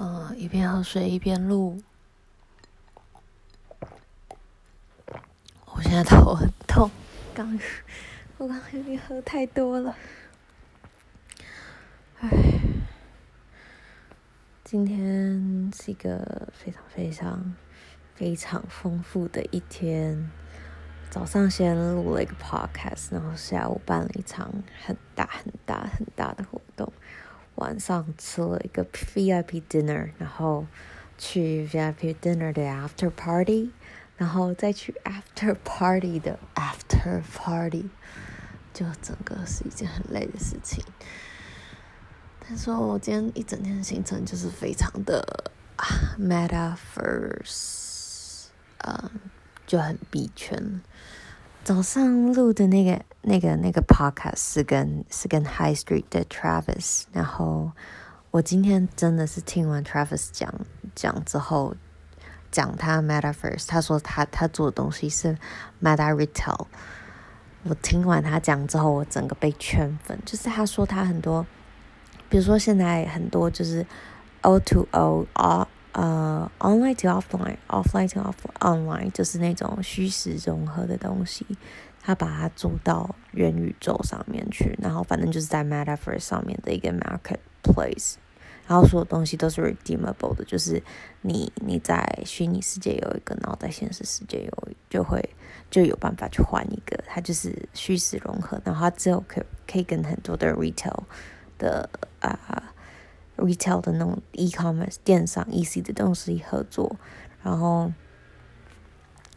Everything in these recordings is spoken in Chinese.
嗯，一边喝水一边录。我现在头很痛，刚我刚有点喝太多了。唉，今天是一个非常非常非常丰富的一天。早上先录了一个 podcast，然后下午办了一场很大很大很大的活动。晚上吃了一个 VIP dinner，然后去 VIP dinner 的 after party，然后再去 after party 的 after party，就整个是一件很累的事情。但是我今天一整天的行程就是非常的 metaverse，嗯，就很逼圈。早上录的那个、那个、那个 podcast 是跟是跟 High Street 的 Travis，然后我今天真的是听完 Travis 讲讲之后，讲他 Metaverse，他说他他做的东西是 Meta Retail。我听完他讲之后，我整个被圈粉，就是他说他很多，比如说现在很多就是 O to O 啊。呃、uh，online to offline，offline to offline，就是那种虚实融合的东西，他把它做到元宇宙上面去，然后反正就是在 Metaverse 上面的一个 marketplace，然后所有东西都是 redeemable 的，就是你你在虚拟世界有一个，然后在现实世界有就会就有办法去换一个，它就是虚实融合，然后它之后可可以跟很多的 retail 的啊。Retail 的那种 e-commerce 电商 EC 的东西合作，然后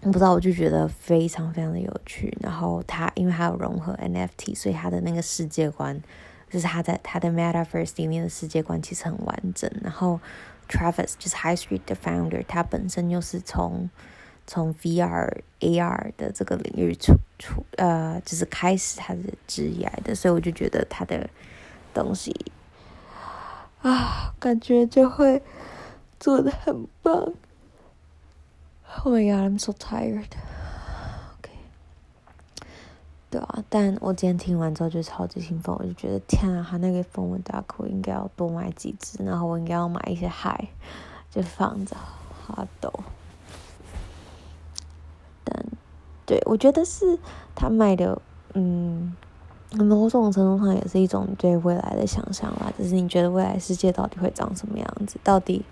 不知道我就觉得非常非常的有趣。然后它因为它有融合 NFT，所以它的那个世界观就是它在它的 Metaverse 里面的世界观其实很完整。然后 Travis 就是 High Street 的 founder，他本身又是从从 VR AR 的这个领域出出呃，就是开始他的职业的，所以我就觉得他的东西。啊，感觉就会做得很棒。Oh my god, I'm so tired. OK，对啊，但我今天听完之后就超级兴奋，我就觉得天啊，他那个蜂窝大裤应该要多买几只，然后我应该要买一些海，就放着，好抖。但对，我觉得是他卖的，嗯。某种程度上也是一种对未来的想象啦，就是你觉得未来世界到底会长什么样子？到底，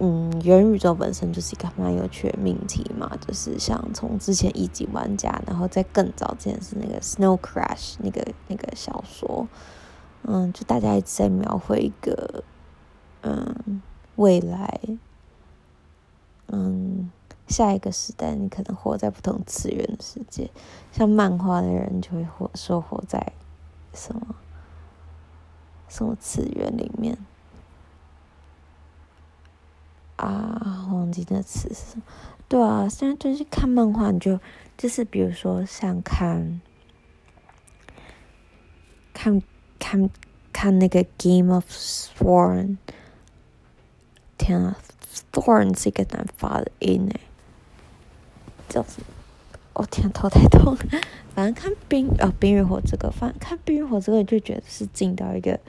嗯，元宇宙本身就是一个蛮有趣的命题嘛。就是像从之前一级玩家，然后在更早之前是那个 Snow Crash 那个那个小说，嗯，就大家一直在描绘一个，嗯，未来，嗯。下一个时代，你可能活在不同次元的世界。像漫画的人就会活说活在什么什么次元里面啊？忘记那词是什么？对啊，现在就是看漫画，你就就是比如说像看看看看那个《Game of Thrones》，天啊，《Thorn》是一个难发的音诶。叫什么？我、哦、天，头太痛。反正看冰啊，冰与火这个，反正看冰与火这个，就觉得是进到一个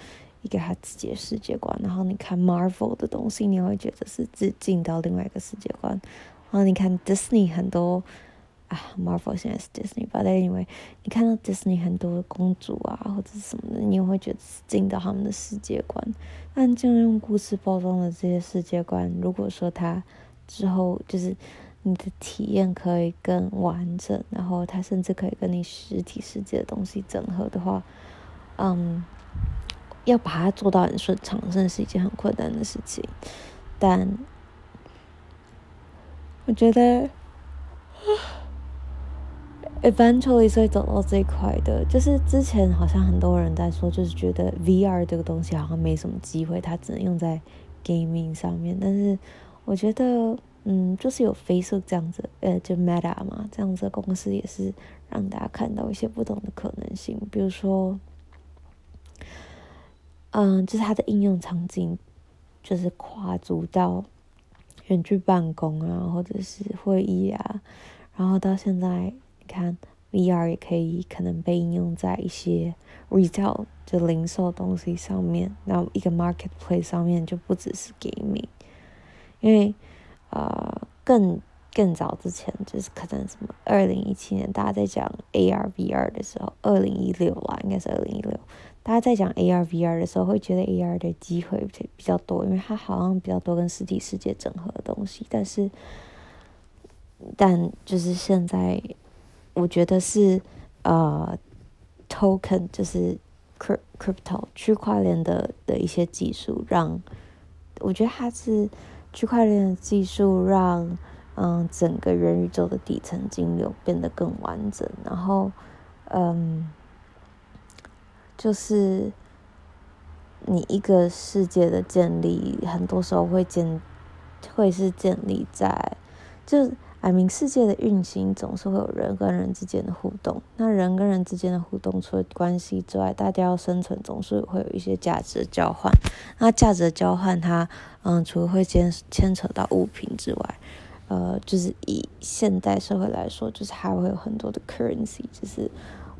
一个他自己的世界观。然后你看 Marvel 的东西，你会觉得是自进到另外一个世界观。然后你看 Disney 很多啊，Marvel 现在是 Disney，but anyway，你看到 Disney 很多公主啊或者什么的，你也会觉得是进到他们的世界观。但这样用故事包装的这些世界观，如果说他之后就是。你的体验可以更完整，然后它甚至可以跟你实体世界的东西整合的话，嗯，要把它做到很顺畅，真的是一件很困难的事情。但我觉得，eventually 会走到这一块的。就是之前好像很多人在说，就是觉得 VR 这个东西好像没什么机会，它只能用在 gaming 上面。但是我觉得。嗯，就是有 Facebook 这样子，呃，就 Meta 嘛，这样子的公司也是让大家看到一些不同的可能性。比如说，嗯，就是它的应用场景，就是跨足到远距办公啊，或者是会议啊，然后到现在，你看 VR 也可以可能被应用在一些 retail，就零售东西上面，那一个 marketplace 上面就不只是 gaming，因为呃更更早之前就是可能什么二零一七年大家在讲 AR VR 的时候，二零一六啦，应该是二零一六，大家在讲 AR VR 的时候会觉得 AR 的机会比较多，因为它好像比较多跟实体世界整合的东西，但是但就是现在我觉得是呃。Token 就是 crypto 区块链的的一些技术，让我觉得它是区块链的技术让嗯整个元宇宙的底层金流变得更完整，然后嗯就是你一个世界的建立，很多时候会建会是建立在就。I mean，世界的运行总是会有人跟人之间的互动。那人跟人之间的互动，除了关系之外，大家要生存，总是会有一些价值的交换。那价值的交换，它嗯，除了会牵牵扯到物品之外，呃，就是以现代社会来说，就是还会有很多的 currency，就是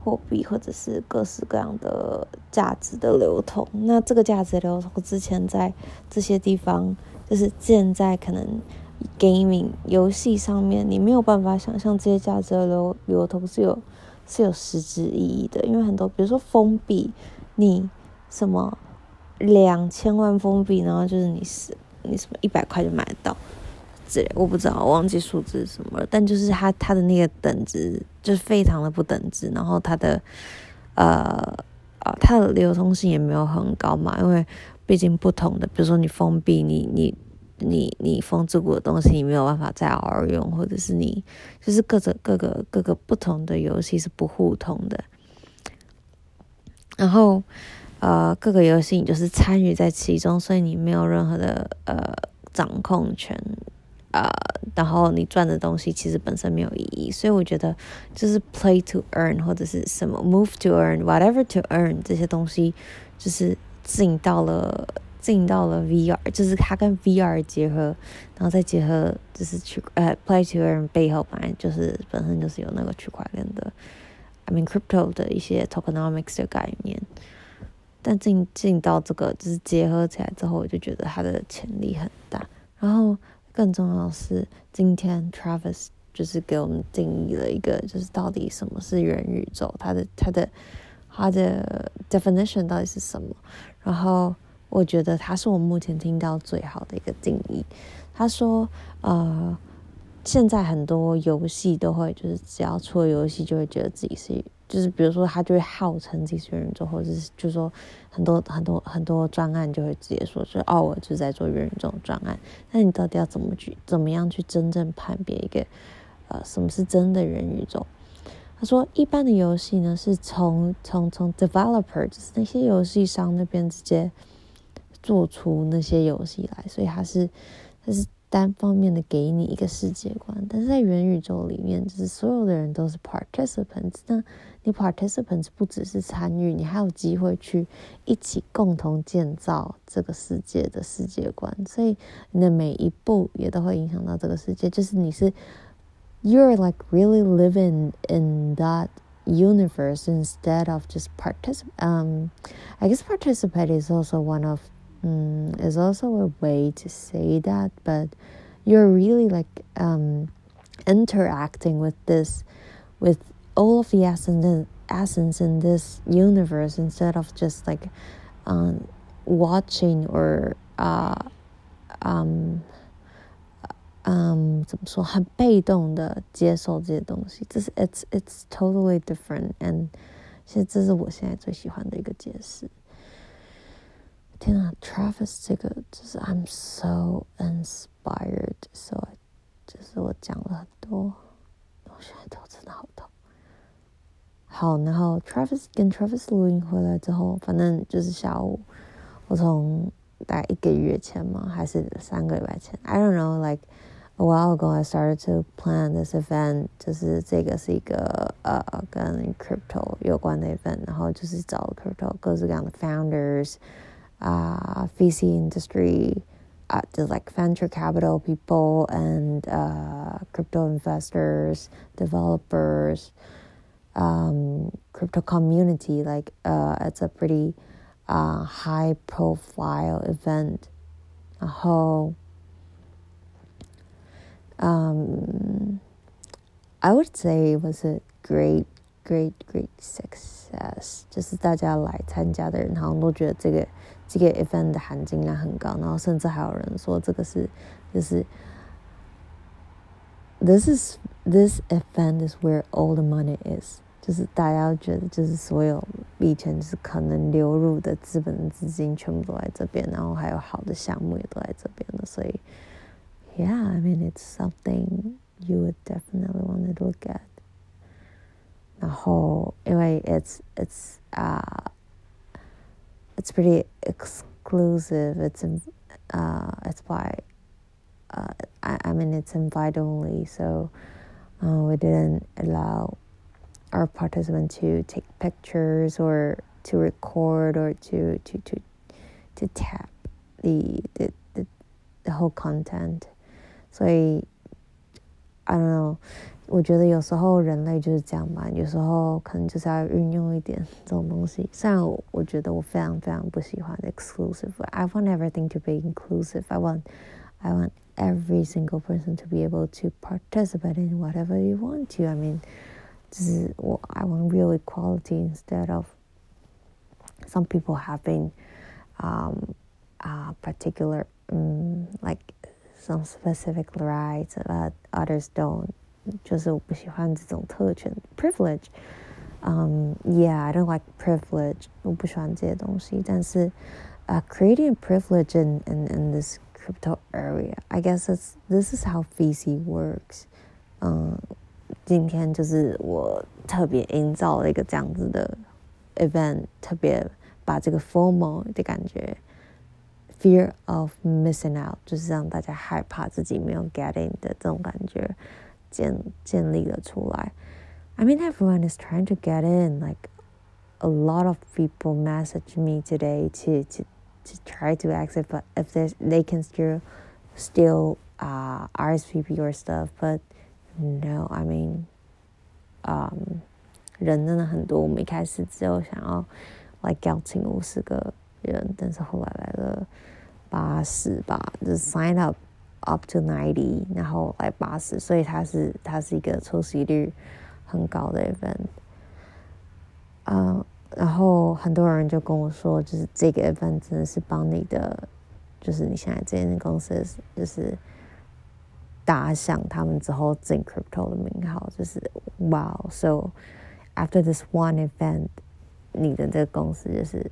货币或者是各式各样的价值的流通。那这个价值流通，之前在这些地方，就是建在可能。Gaming 游戏上面，你没有办法想象这些价值的流流通是有是有实质意义的，因为很多，比如说封闭，你什么两千万封闭，然后就是你是你什么一百块就买得到，我不知道，忘记数字什么了，但就是它它的那个等值就是非常的不等值，然后它的呃啊它的流通性也没有很高嘛，因为毕竟不同的，比如说你封闭，你你。你你风之谷的东西你没有办法再偶尔用，或者是你就是各种各个各个不同的游戏是不互通的，然后呃各个游戏你就是参与在其中，所以你没有任何的呃掌控权、呃，然后你赚的东西其实本身没有意义，所以我觉得就是 play to earn 或者是什么 move to earn whatever to earn 这些东西就是进到了。进到了 VR，就是它跟 VR 结合，然后再结合就是区呃 Play to Earn 背后本来就是本身就是有那个区块链的，I mean crypto 的一些 tokenomics 的概念，但进进到这个就是结合起来之后，我就觉得它的潜力很大。然后更重要是，今天 Travis 就是给我们定义了一个，就是到底什么是元宇宙，它的它的它的 definition 到底是什么，然后。我觉得他是我目前听到最好的一个定义。他说：“呃，现在很多游戏都会，就是只要出了游戏，就会觉得自己是，就是比如说他就会号称自己是元宇宙，或者是就说很多很多很多专案就会直接说，是哦，我就在做元宇宙专案。那你到底要怎么去，怎么样去真正判别一个，呃，什么是真的元宇宙？”他说：“一般的游戏呢，是从从从 developer，就是那些游戏商那边直接。”做出那些游戏来，所以他是他是单方面的给你一个世界观。但是在元宇宙里面，就是所有的人都是 participants。那你 participants 不只是参与，你还有机会去一起共同建造这个世界的世界观。所以你的每一步也都会影响到这个世界。就是你是 you're like really living in that universe instead of just participate. Um, I guess participate is also one of um, is also a way to say that, but you're really like um, interacting with this, with all of the essence, essence in this universe instead of just like um, watching or uh, um, um, 怎么说很被动的接受这些东西，这是 it's it's totally different and 其实这是我现在最喜欢的一个解释。 天啊，Travis 这个就是 I'm so inspired，so 就是我讲了很多，我现在头真的好痛。好，然后 Travis 跟 Travis 录音回来之后，反正就是下午，我从大概一个月前嘛，还是三个礼拜前，I don't know，like a while ago I started to plan this event，就是这个是一个呃跟 crypto 有关的 event，然后就是找 crypto 各式各样的 founders。 uh, VC industry, uh, the like venture capital people and uh, crypto investors, developers, um, crypto community. Like uh, it's a pretty uh, high profile event. A whole. Um, I would say it was a great great, great success。就是大家来参加的人，好像都觉得这个这个 event 的含金量很高，然后甚至还有人说这个是就是。This is this event is where all the money is，就是大家觉得就是所有以前是可能流入的资本资金全部都在这边，然后还有好的项目也都在这边的，所以，Yeah，I mean it's something you would definitely want to look at。 然后因为 it's it's 啊、uh,，it's pretty exclusive，it's uh it's by uh, I, I mean, it's invite only, so uh, we didn't allow our participants to take pictures or to record or to to to to tap the the the, the whole content. 所以 I don't know， 我觉得有时候人类就是这样吧，有时候可能就是要运用一点这种东西。虽然我我觉得我非常非常不喜欢 exclusive，I want everything to be inclusive. I want I want every single person to be able to participate in whatever you want to. I mean, this is well, I want real equality instead of some people having um, uh, particular um, like some specific rights, but others don't. 就是我不喜欢这种特权 privilege. Um, yeah, I don't like privilege. 我不喜欢这些东西，但是 uh, creating privilege in, in, in this crypto area. I guess it's, this is how VC works. 嗯，今天就是我特别营造了一个这样子的 event，特别把这个 FOMO 的感觉，fear of missing out，就是让大家害怕自己没有 get in 的这种感觉 建建立了出来。I mean, everyone is trying to get in. Like a lot of people message me today to to to try to exit, but if they can still still uh, RSVP or stuff, but no, I mean, um, 人真的很多。我们一开始只有想要来邀请五十个人，但是后来来了八十吧，就是 sign up Up to ninety，然后来八十，所以它是它是一个出席率很高的 event，啊、然后很多人就跟我说，就是这个 event 真的是帮你的，就是你现在这间公司就是打响他们之后进 crypto 的名号，就是 wow！So after this one event，你的这个公司就是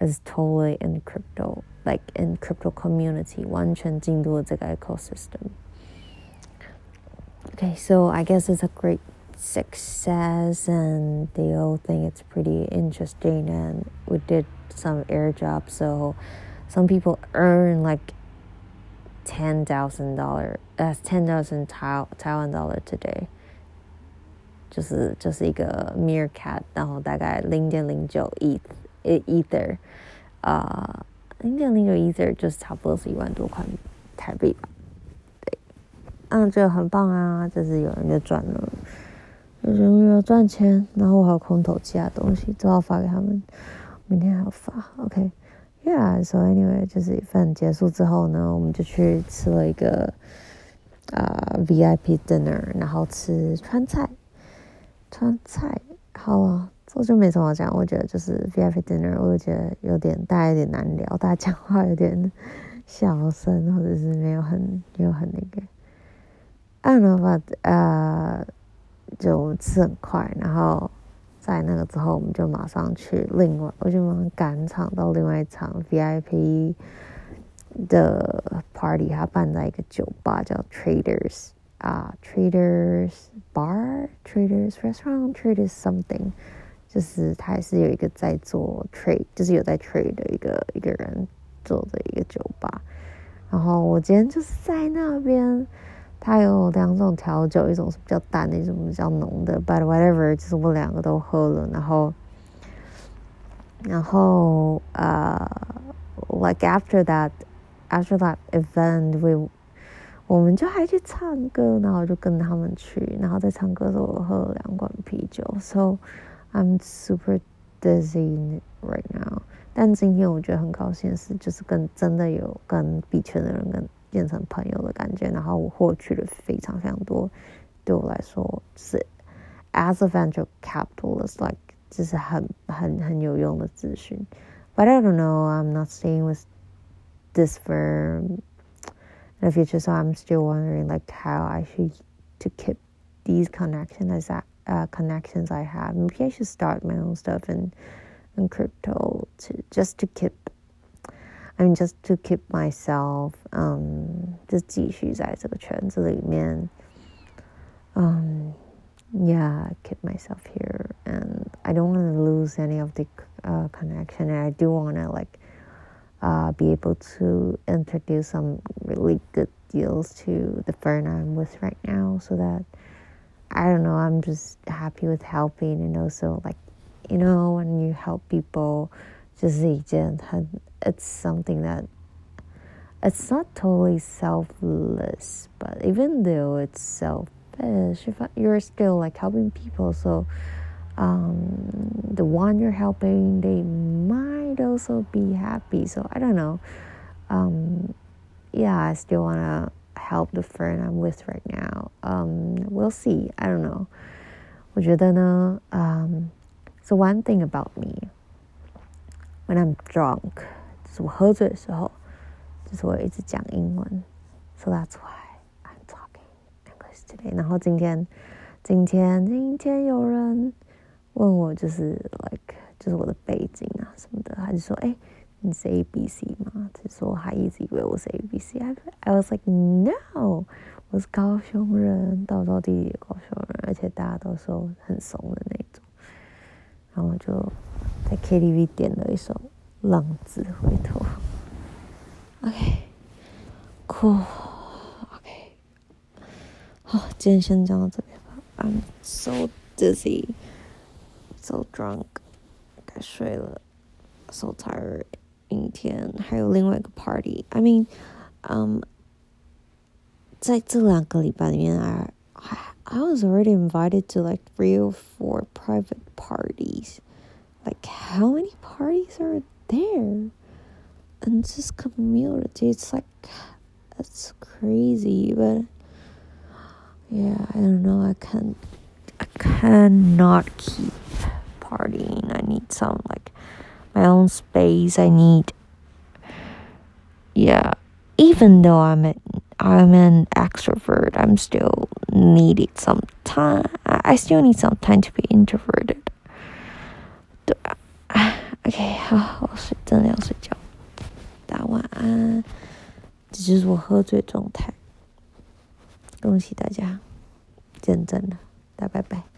is totally in crypto，like in crypto community，完全进入了这个 ecosystem。Okay, so I guess it's a great success and they all think it's pretty interesting and we did some airdrop so some people earn like ten thousand dollar that's ten thousand Taiwan dollar today 就是就是一个 meerkat 然后大概零点零九 ETH either，啊零点零九 ether 就是差不多是一万多块台币吧对嗯这个很棒啊就是有人就赚了有人要赚钱，然后我还有空投其他东西，都要发给他们。明天还要发，OK？Yeah，so anyway，就是一份结束之后呢，我们就去吃了一个啊、呃、VIP dinner，然后吃川菜。川菜好啊我，就没什么好讲。我觉得就是 VIP dinner，我就觉得有点大家有点难聊，大家讲话有点 小声，或者是没有很没有很那个。I don't know about 啊。就吃很快，然后在那个之后，我们就马上去另外，我就马上赶场到另外一场 VIP 的 party，它办在一个酒吧叫 Traders 啊、，Traders Bar，Traders Restaurant，Traders something，就是他也是有一个在做 trade，就是有在 trade 的一个一个人做的一个酒吧，然后我今天就是在那边。他有两种调酒，一种是比较淡的，一种比较浓的。But whatever，就是我两个都喝了，然后，然后呃、，like after that，after that event，we 我们就还去唱歌，然后就跟他们去，然后在唱歌的时候我喝了两罐啤酒，so I'm super dizzy right now。但今天我觉得很高兴的是，就是跟真的有跟币圈的人跟变成朋友的感觉，然后我获取了非常非常多。对我来说是 as a venture capitalist like 就是很很很有用的资讯。But I don't know, I'm not staying with this firm in the future, so I'm still wondering like how I should to keep these connections uh, connections I have. Maybe I should start my own stuff in in crypto to just to keep. I mean, just to keep myself, um, 就继续在这个圈子里面，um, yeah, keep myself here, and I don't want to lose any of the uh, connection, and I do want to like, uh, be able to introduce some really good deals to the firm I'm with right now, so that I don't know, I'm just happy with helping and also like you know when you help people just agent it's something that it's not totally selfless but even though it's selfish you're still like helping people so um, the one you're helping they might also be happy so i don't know. Um, yeah i still want to help the friend I'm with right now. Um, we'll see. I don't know. 我觉得呢, um, so one thing about me when I'm drunk，就是我喝醉的时候，就是我一直讲英文，so that's why I'm talking English today。然后今天，今天，今天有人问我，就是 like，就是我的背景啊什么的，他就说，哎， 你是 A B C 吗？他说他一直以为我是 A B C。I I was like no，我是高雄人，道道地地的高雄人，而且大家都说很怂的那种。然后我就。在 KTV 点了一首《浪子回头》。OK，cool，OK，好，今天先讲到这边吧。I'm so dizzy，so drunk，该睡了，so tired。明天还有另外一个 party。I mean，嗯，在这两个礼拜里面，I I was already invited to like three or four private parties。Like, how many parties are there? And this community, it's like, it's crazy, but yeah, I don't know. I can't, I cannot keep partying. I need some, like, my own space. I need, yeah, even though I'm a, I'm an extrovert, I'm still needed some time. I still need some time to be introverted. OK，好，我睡，真的要睡觉，大家晚安。这就是我喝醉状态，恭喜大家见证了，大家拜拜。